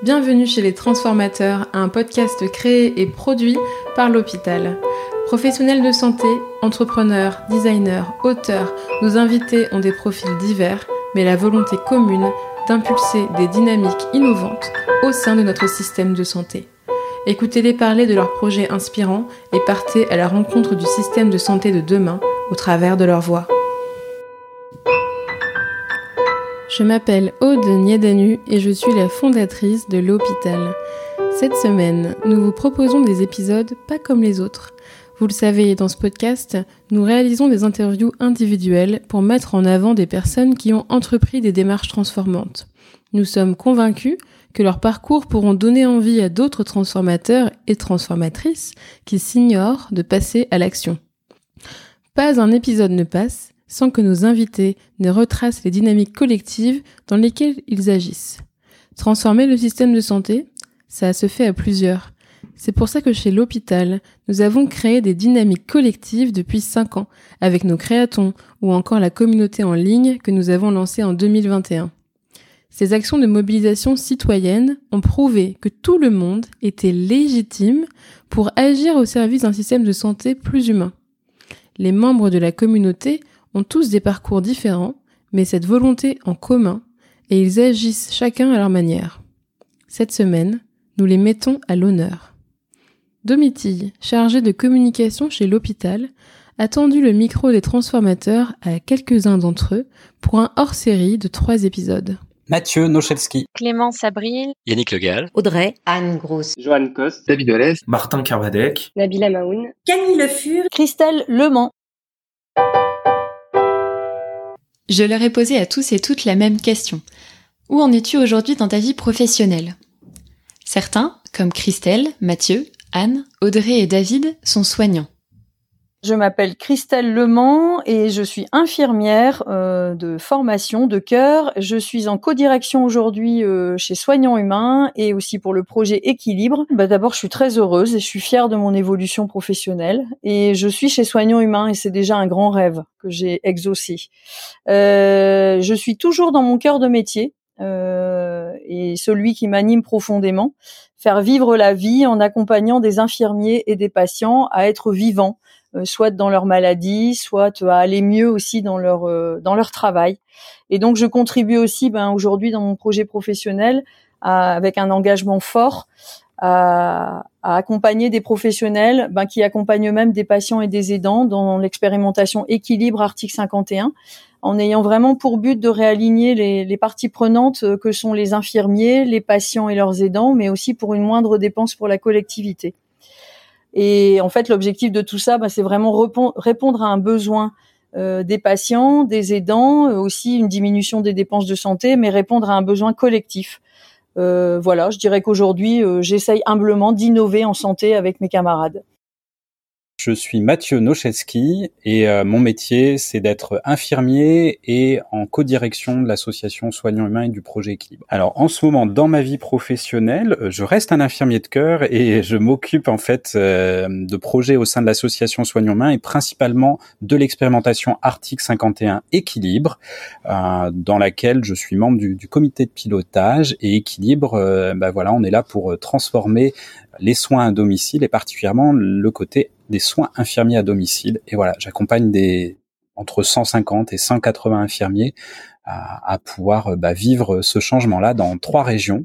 Bienvenue chez les Transformateurs, un podcast créé et produit par l'hôpital. Professionnels de santé, entrepreneurs, designers, auteurs, nos invités ont des profils divers, mais la volonté commune d'impulser des dynamiques innovantes au sein de notre système de santé. Écoutez-les parler de leurs projets inspirants et partez à la rencontre du système de santé de demain au travers de leur voix. Je m'appelle Aude Niedanu et je suis la fondatrice de l'hôpital. Cette semaine, nous vous proposons des épisodes pas comme les autres. Vous le savez, dans ce podcast, nous réalisons des interviews individuelles pour mettre en avant des personnes qui ont entrepris des démarches transformantes. Nous sommes convaincus que leurs parcours pourront donner envie à d'autres transformateurs et transformatrices qui s'ignorent de passer à l'action. Pas un épisode ne passe sans que nos invités ne retracent les dynamiques collectives dans lesquelles ils agissent. Transformer le système de santé, ça se fait à plusieurs. C'est pour ça que chez l'hôpital, nous avons créé des dynamiques collectives depuis 5 ans, avec nos créatons ou encore la communauté en ligne que nous avons lancée en 2021. Ces actions de mobilisation citoyenne ont prouvé que tout le monde était légitime pour agir au service d'un système de santé plus humain. Les membres de la communauté ont tous des parcours différents, mais cette volonté en commun, et ils agissent chacun à leur manière. Cette semaine, nous les mettons à l'honneur. Domitille, chargée de communication chez l'hôpital, a tendu le micro des transformateurs à quelques-uns d'entre eux pour un hors-série de trois épisodes. Mathieu Nochelski, Clémence Abril, Yannick Legal, Audrey, Anne Grosse, Joanne Coste, David Olès, Martin Carvadec, Nabila Maoun, Camille Le Fur, Christelle Lemans. Je leur ai posé à tous et toutes la même question. Où en es-tu aujourd'hui dans ta vie professionnelle? Certains, comme Christelle, Mathieu, Anne, Audrey et David, sont soignants. Je m'appelle Christelle Lemans et je suis infirmière euh, de formation de cœur. Je suis en codirection aujourd'hui euh, chez Soignants Humains et aussi pour le projet Équilibre. Bah, D'abord, je suis très heureuse et je suis fière de mon évolution professionnelle. Et je suis chez Soignants Humains et c'est déjà un grand rêve que j'ai exaucé. Euh, je suis toujours dans mon cœur de métier euh, et celui qui m'anime profondément, faire vivre la vie en accompagnant des infirmiers et des patients à être vivants soit dans leur maladie, soit à aller mieux aussi dans leur euh, dans leur travail. Et donc je contribue aussi ben, aujourd'hui dans mon projet professionnel à, avec un engagement fort à, à accompagner des professionnels ben, qui accompagnent même des patients et des aidants dans l'expérimentation équilibre article 51 en ayant vraiment pour but de réaligner les, les, parties prenantes euh, que sont les infirmiers, les patients et leurs aidants, mais aussi pour une moindre dépense pour la collectivité. Et en fait, l'objectif de tout ça, bah, c'est vraiment répondre à un besoin euh, des patients, des aidants, euh, aussi une diminution des dépenses de santé, mais répondre à un besoin collectif. Euh, voilà, je dirais qu'aujourd'hui, j'essaye humblement d'innover en santé avec mes camarades. Je suis Mathieu Nocheski et euh, mon métier, c'est d'être infirmier et en codirection de l'association Soignants Humains et du projet Équilibre. Alors, en ce moment, dans ma vie professionnelle, euh, je reste un infirmier de cœur et je m'occupe en fait euh, de projets au sein de l'association Soignants Humains et principalement de l'expérimentation Article 51 Équilibre, euh, dans laquelle je suis membre du, du, comité de pilotage et Équilibre. Euh, bah voilà, on est là pour transformer les soins à domicile et particulièrement le côté des soins infirmiers à domicile. Et voilà, j'accompagne des entre 150 et 180 infirmiers à, à pouvoir bah, vivre ce changement-là dans trois régions.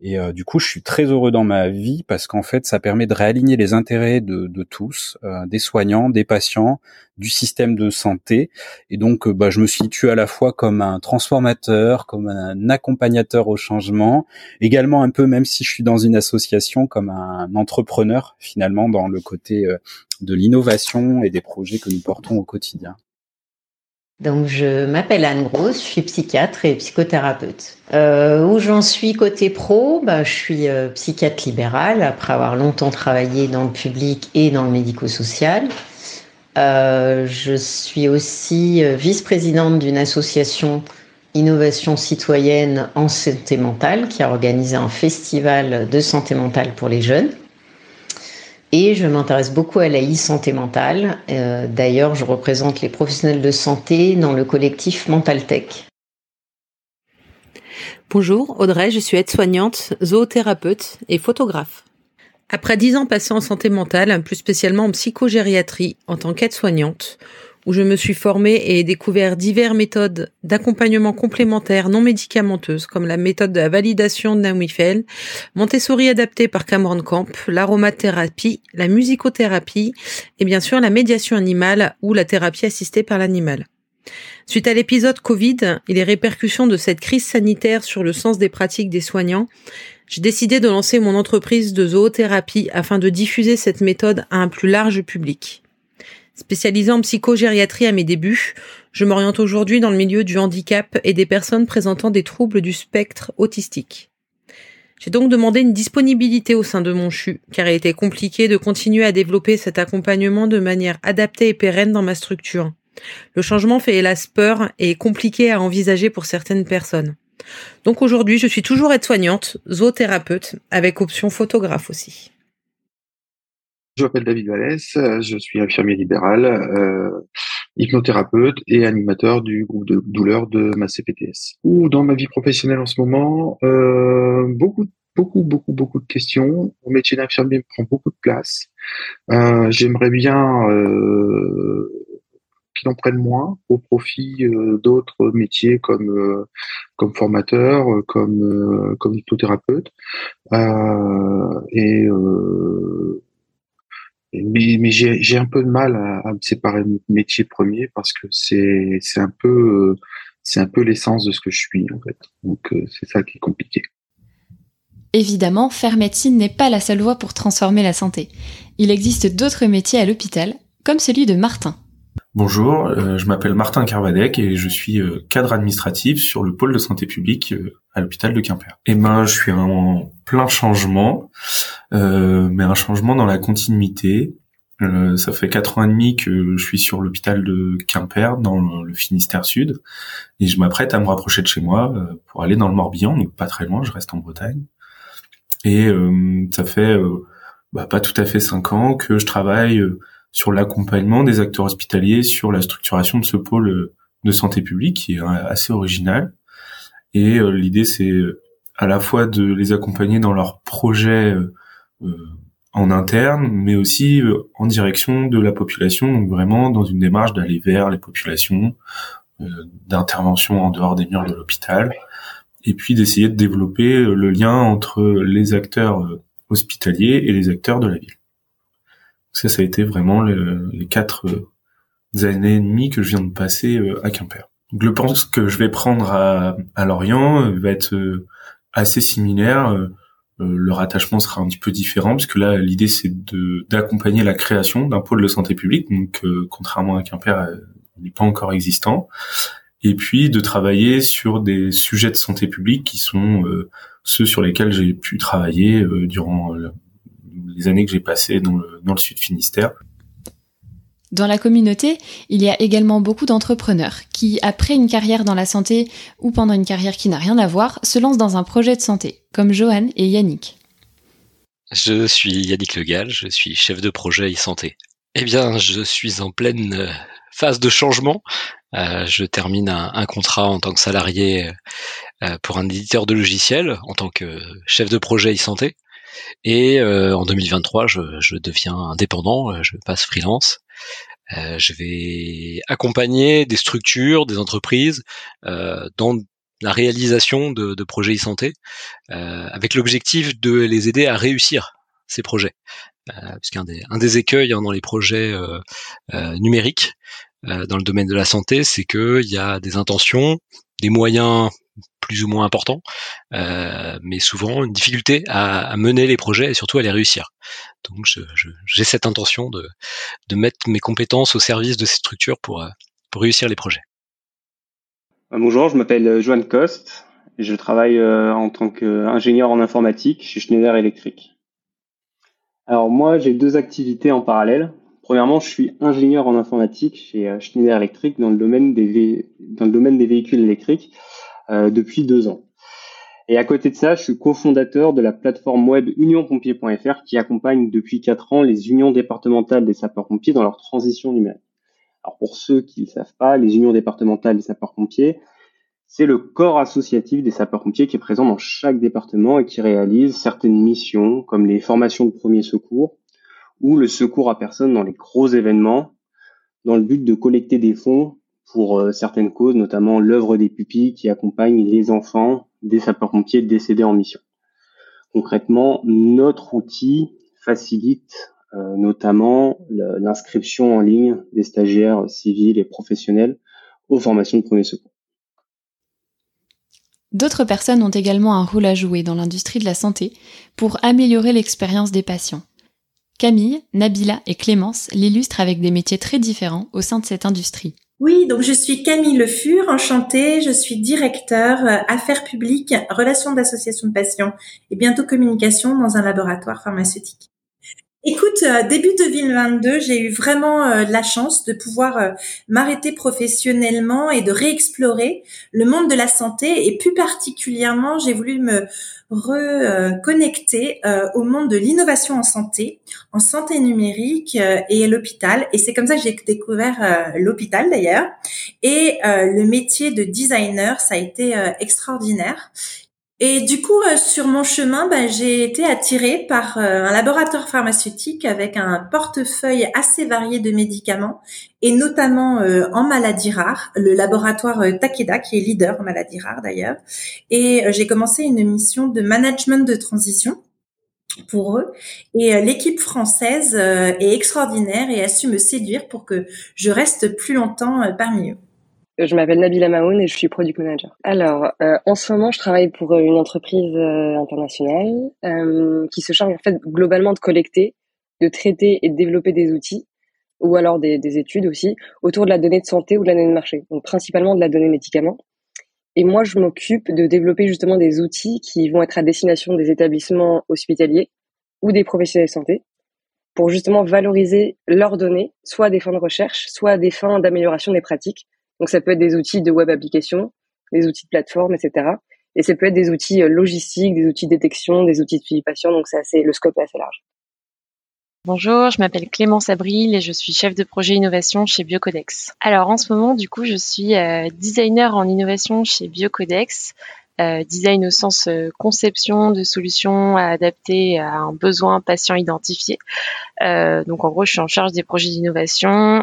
Et euh, du coup, je suis très heureux dans ma vie parce qu'en fait, ça permet de réaligner les intérêts de, de tous, euh, des soignants, des patients, du système de santé. Et donc, euh, bah, je me situe à la fois comme un transformateur, comme un accompagnateur au changement, également un peu, même si je suis dans une association, comme un entrepreneur finalement dans le côté euh, de l'innovation et des projets que nous portons au quotidien. Donc, je m'appelle Anne Grosse, je suis psychiatre et psychothérapeute. Euh, où j'en suis côté pro, bah, je suis euh, psychiatre libérale après avoir longtemps travaillé dans le public et dans le médico-social. Euh, je suis aussi euh, vice-présidente d'une association Innovation citoyenne en santé mentale qui a organisé un festival de santé mentale pour les jeunes. Et je m'intéresse beaucoup à la e-santé mentale. Euh, D'ailleurs, je représente les professionnels de santé dans le collectif Mental Tech. Bonjour, Audrey, je suis aide-soignante, zoothérapeute et photographe. Après dix ans passés en santé mentale, plus spécialement en psychogériatrie en tant qu'aide-soignante, où je me suis formée et découvert diverses méthodes d'accompagnement complémentaires non médicamenteuses, comme la méthode de la validation de Naomi Fell, Montessori adapté par Cameron Camp, l'aromathérapie, la musicothérapie et bien sûr la médiation animale ou la thérapie assistée par l'animal. Suite à l'épisode Covid et les répercussions de cette crise sanitaire sur le sens des pratiques des soignants, j'ai décidé de lancer mon entreprise de zoothérapie afin de diffuser cette méthode à un plus large public. Spécialisée en psychogériatrie à mes débuts, je m'oriente aujourd'hui dans le milieu du handicap et des personnes présentant des troubles du spectre autistique. J'ai donc demandé une disponibilité au sein de mon CHU, car il était compliqué de continuer à développer cet accompagnement de manière adaptée et pérenne dans ma structure. Le changement fait hélas peur et est compliqué à envisager pour certaines personnes. Donc aujourd'hui, je suis toujours aide-soignante, zoothérapeute, avec option photographe aussi. Je m'appelle David Vallès, je suis infirmier libéral, euh, hypnothérapeute et animateur du groupe de douleur de ma CPTS. Ou dans ma vie professionnelle en ce moment, euh, beaucoup, beaucoup, beaucoup, beaucoup de questions. Mon métier d'infirmier prend beaucoup de place. Euh, J'aimerais bien euh, en prennent moins au profit euh, d'autres métiers comme euh, comme formateur, euh, comme comme hypnothérapeute. et mais, mais j'ai un peu de mal à, me séparer de mon métier premier parce que c'est c'est un peu c'est un peu l'essence de ce que je suis en fait. Donc c'est ça qui est compliqué. Évidemment, faire médecine n'est pas la seule voie pour transformer la santé. Il existe d'autres métiers à l'hôpital, comme celui de Martin. Bonjour, euh, je m'appelle Martin Carvadec et je suis euh, cadre administratif sur le pôle de santé publique euh, à l'hôpital de Quimper. Et eh ben, je suis en plein changement, mais un changement dans la continuité. ça fait quatre ans et demi que je suis sur l'hôpital de Quimper dans le Finistère Sud et je m'apprête à me rapprocher de chez moi pour aller dans le Morbihan, donc pas très loin, je reste en Bretagne. Et ça fait bah, pas tout à fait cinq ans que je travaille sur l'accompagnement des acteurs hospitaliers, sur la structuration de ce pôle euh, de santé publique qui est euh, assez original. Et euh, l'idée, c'est à la fois de les accompagner dans leurs projets en interne, mais aussi en direction de la population, donc vraiment dans une démarche d'aller vers les populations, d'intervention en dehors des murs de l'hôpital, et puis d'essayer de développer le lien entre les acteurs hospitaliers et les acteurs de la ville. Ça, ça a été vraiment les quatre euh, années et demie que je viens de passer euh, à Quimper. Donc, le pense que je vais prendre à, à Lorient euh, va être assez similaire. Le rattachement sera un petit peu différent parce que là, l'idée c'est d'accompagner la création d'un pôle de santé publique. Donc, contrairement à Quimper, il n'est pas encore existant. Et puis de travailler sur des sujets de santé publique qui sont ceux sur lesquels j'ai pu travailler durant les années que j'ai passées dans le, dans le Sud Finistère. Dans la communauté, il y a également beaucoup d'entrepreneurs qui, après une carrière dans la santé ou pendant une carrière qui n'a rien à voir, se lancent dans un projet de santé, comme Johan et Yannick. Je suis Yannick Legal, je suis chef de projet e-santé. Eh bien, je suis en pleine euh, phase de changement. Euh, je termine un, contrat en tant que salarié euh, pour un éditeur de logiciels, en tant que chef de projet e-santé. Et en 2023, je, deviens indépendant, je passe freelance. Euh, je vais accompagner des structures, des entreprises dans la réalisation de, de projets e-santé, avec l'objectif de les aider à réussir ces projets. Puisqu'un des, un des écueils hein, dans les projets numériques, dans le domaine de la santé, c'est qu'il y a des intentions, des moyens plus ou moins important, euh, mais souvent une difficulté à, mener les projets et surtout à les réussir. Donc j'ai cette intention de, mettre mes compétences au service de ces structures pour, euh, réussir les projets. Euh, bonjour, je m'appelle Joan Coste et je travaille en tant qu'ingénieur en informatique chez Schneider Electric. Alors moi, j'ai deux activités en parallèle. Premièrement, je suis ingénieur en informatique chez Schneider Electric dans le domaine des, dans le domaine des véhicules électriques euh, depuis deux ans. Et à côté de ça, je suis cofondateur de la plateforme web unionpompier.fr qui accompagne depuis quatre ans les unions départementales des sapeurs-pompiers dans leur transition numérique. Alors pour ceux qui ne le savent pas, les unions départementales des sapeurs-pompiers, C'est le corps associatif des sapeurs-pompiers qui est présent dans chaque département et qui réalise certaines missions comme les formations de premiers secours ou le secours à personne dans les gros événements dans le but de collecter des fonds pour euh, certaines causes, notamment l'œuvre des pupilles qui accompagne les enfants des sapeurs-pompiers décédés en mission. Concrètement, notre outil facilite euh, notamment l'inscription en ligne des stagiaires civils et professionnels aux formations de premier secours. D'autres personnes ont également un rôle à jouer dans l'industrie de la santé pour améliorer l'expérience des patients. Camille, Nabila et Clémence l'illustrent avec des métiers très différents au sein de cette industrie. Oui, donc je suis Camille Le Fur, enchantée. Je suis directeur euh, affaires publiques, relations d'association de patients et bientôt communication dans un laboratoire pharmaceutique. Écoute, euh, début 2022, j'ai eu vraiment euh, la chance de pouvoir m'arrêter professionnellement et de réexplorer le monde de la santé et plus particulièrement, j'ai voulu me reconnecter euh, au monde de l'innovation en santé, en santé numérique euh, et l'hôpital. Et c'est comme ça que j'ai découvert euh, l'hôpital d'ailleurs. Et le métier de designer, ça a été extraordinaire. Et du coup, euh, sur mon chemin, ben, j'ai été attirée par euh, un laboratoire pharmaceutique avec un portefeuille assez varié de médicaments, et notamment euh, en maladies rares, le laboratoire Takeda, qui est leader en maladies rares d'ailleurs. Et j'ai commencé une mission de management de transition pour eux. Et l'équipe française est extraordinaire et a su me séduire pour que je reste plus longtemps parmi eux. Je m'appelle Nabila Maoun et je suis product manager. Alors, euh, en ce moment, je travaille pour euh, une entreprise euh, internationale qui se charge en fait globalement de collecter, de traiter et de développer des outils ou alors des, des, études aussi autour de la donnée de santé ou de la donnée de marché, donc principalement de la donnée médicaments. Et moi, je m'occupe de développer justement des outils qui vont être à destination des établissements hospitaliers ou des professionnels de santé pour justement valoriser leurs données, soit à des fins de recherche, soit à des fins d'amélioration des pratiques donc ça peut être des outils de web application, des outils de plateforme, etc. Et ça peut être des outils euh, logistiques, des outils de détection, des outils de suivi patient. Donc c'est assez, le scope est assez large. Bonjour, je m'appelle Clémence Abril et je suis chef de projet innovation chez Biocodex. Alors en ce moment, du coup, je suis euh, designer en innovation chez Biocodex. Euh, design au sens conception de solutions adaptées à un besoin patient identifié. Donc en gros, je suis en charge des projets d'innovation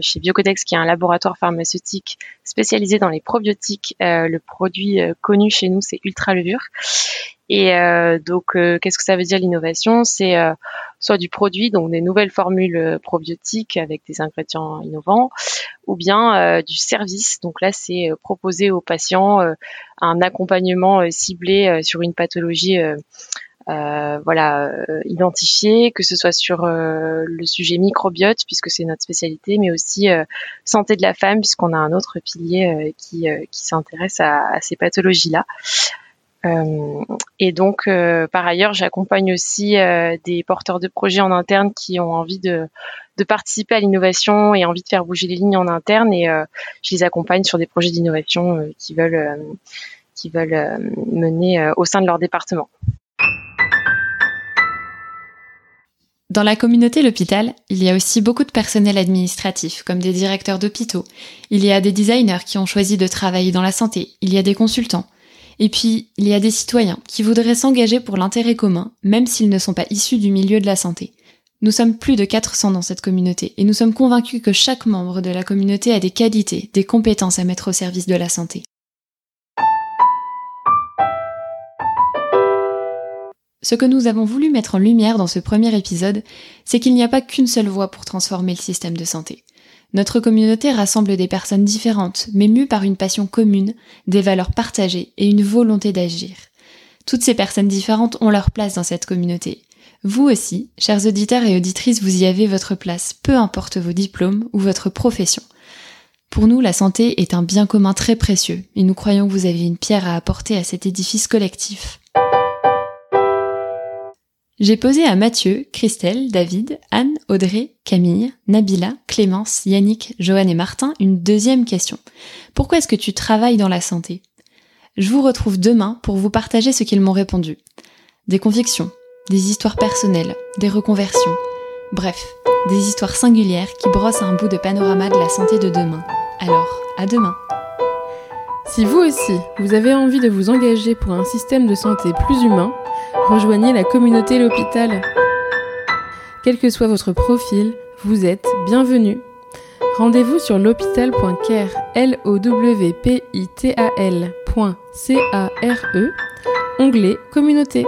chez Biocodex, qui est un laboratoire pharmaceutique spécialisé dans les probiotiques. le produit connu chez nous, c'est Ultra Levure. Et euh, donc, euh, qu'est-ce que ça veut dire l'innovation? C'est euh, soit du produit, donc des nouvelles formules probiotiques avec des ingrédients innovants, ou bien du service. Donc là, c'est proposer aux patients un accompagnement ciblé sur une pathologie. Voilà, identifiée, que ce soit sur le sujet microbiote, puisque c'est notre spécialité, mais aussi santé de la femme, puisqu'on a un autre pilier qui, s'intéresse à, ces pathologies-là. Euh, et donc, euh, par ailleurs, j'accompagne aussi euh, des porteurs de projets en interne qui ont envie de, participer à l'innovation et envie de faire bouger les lignes en interne. Et je les accompagne sur des projets d'innovation qui veulent, veulent mener au sein de leur département. Dans la communauté L'Hôpital, il y a aussi beaucoup de personnel administratif, comme des directeurs d'hôpitaux. Il y a des designers qui ont choisi de travailler dans la santé. Il y a des consultants. Et puis, il y a des citoyens qui voudraient s'engager pour l'intérêt commun, même s'ils ne sont pas issus du milieu de la santé. Nous sommes plus de 400 dans cette communauté et nous sommes convaincus que chaque membre de la communauté a des qualités, des compétences à mettre au service de la santé. Ce que nous avons voulu mettre en lumière dans ce premier épisode, c'est qu'il n'y a pas qu'une seule voie pour transformer le système de santé. Notre communauté rassemble des personnes différentes, mais mues par une passion commune, des valeurs partagées et une volonté d'agir. Toutes ces personnes différentes ont leur place dans cette communauté. Vous aussi, chers auditeurs et auditrices, vous y avez votre place, peu importe vos diplômes ou votre profession. Pour nous, la santé est un bien commun très précieux, et nous croyons que vous avez une pierre à apporter à cet édifice collectif. J'ai posé à Mathieu, Christelle, David, Anne, Audrey, Camille, Nabila, Clémence, Yannick, Joanne et Martin une deuxième question. Pourquoi est-ce que tu travailles dans la santé? Je vous retrouve demain pour vous partager ce qu'ils m'ont répondu. Des convictions, des histoires personnelles, des reconversions. Bref, des histoires singulières qui brossent un bout de panorama de la santé de demain. Alors, à demain Si vous aussi, vous avez envie de vous engager pour un système de santé plus humain, rejoignez la communauté L'Hôpital. Quel que soit votre profil, vous êtes bienvenue. Rendez-vous sur l'hôpital.care, l o w p i t a -L .c -A -R -E, onglet communauté.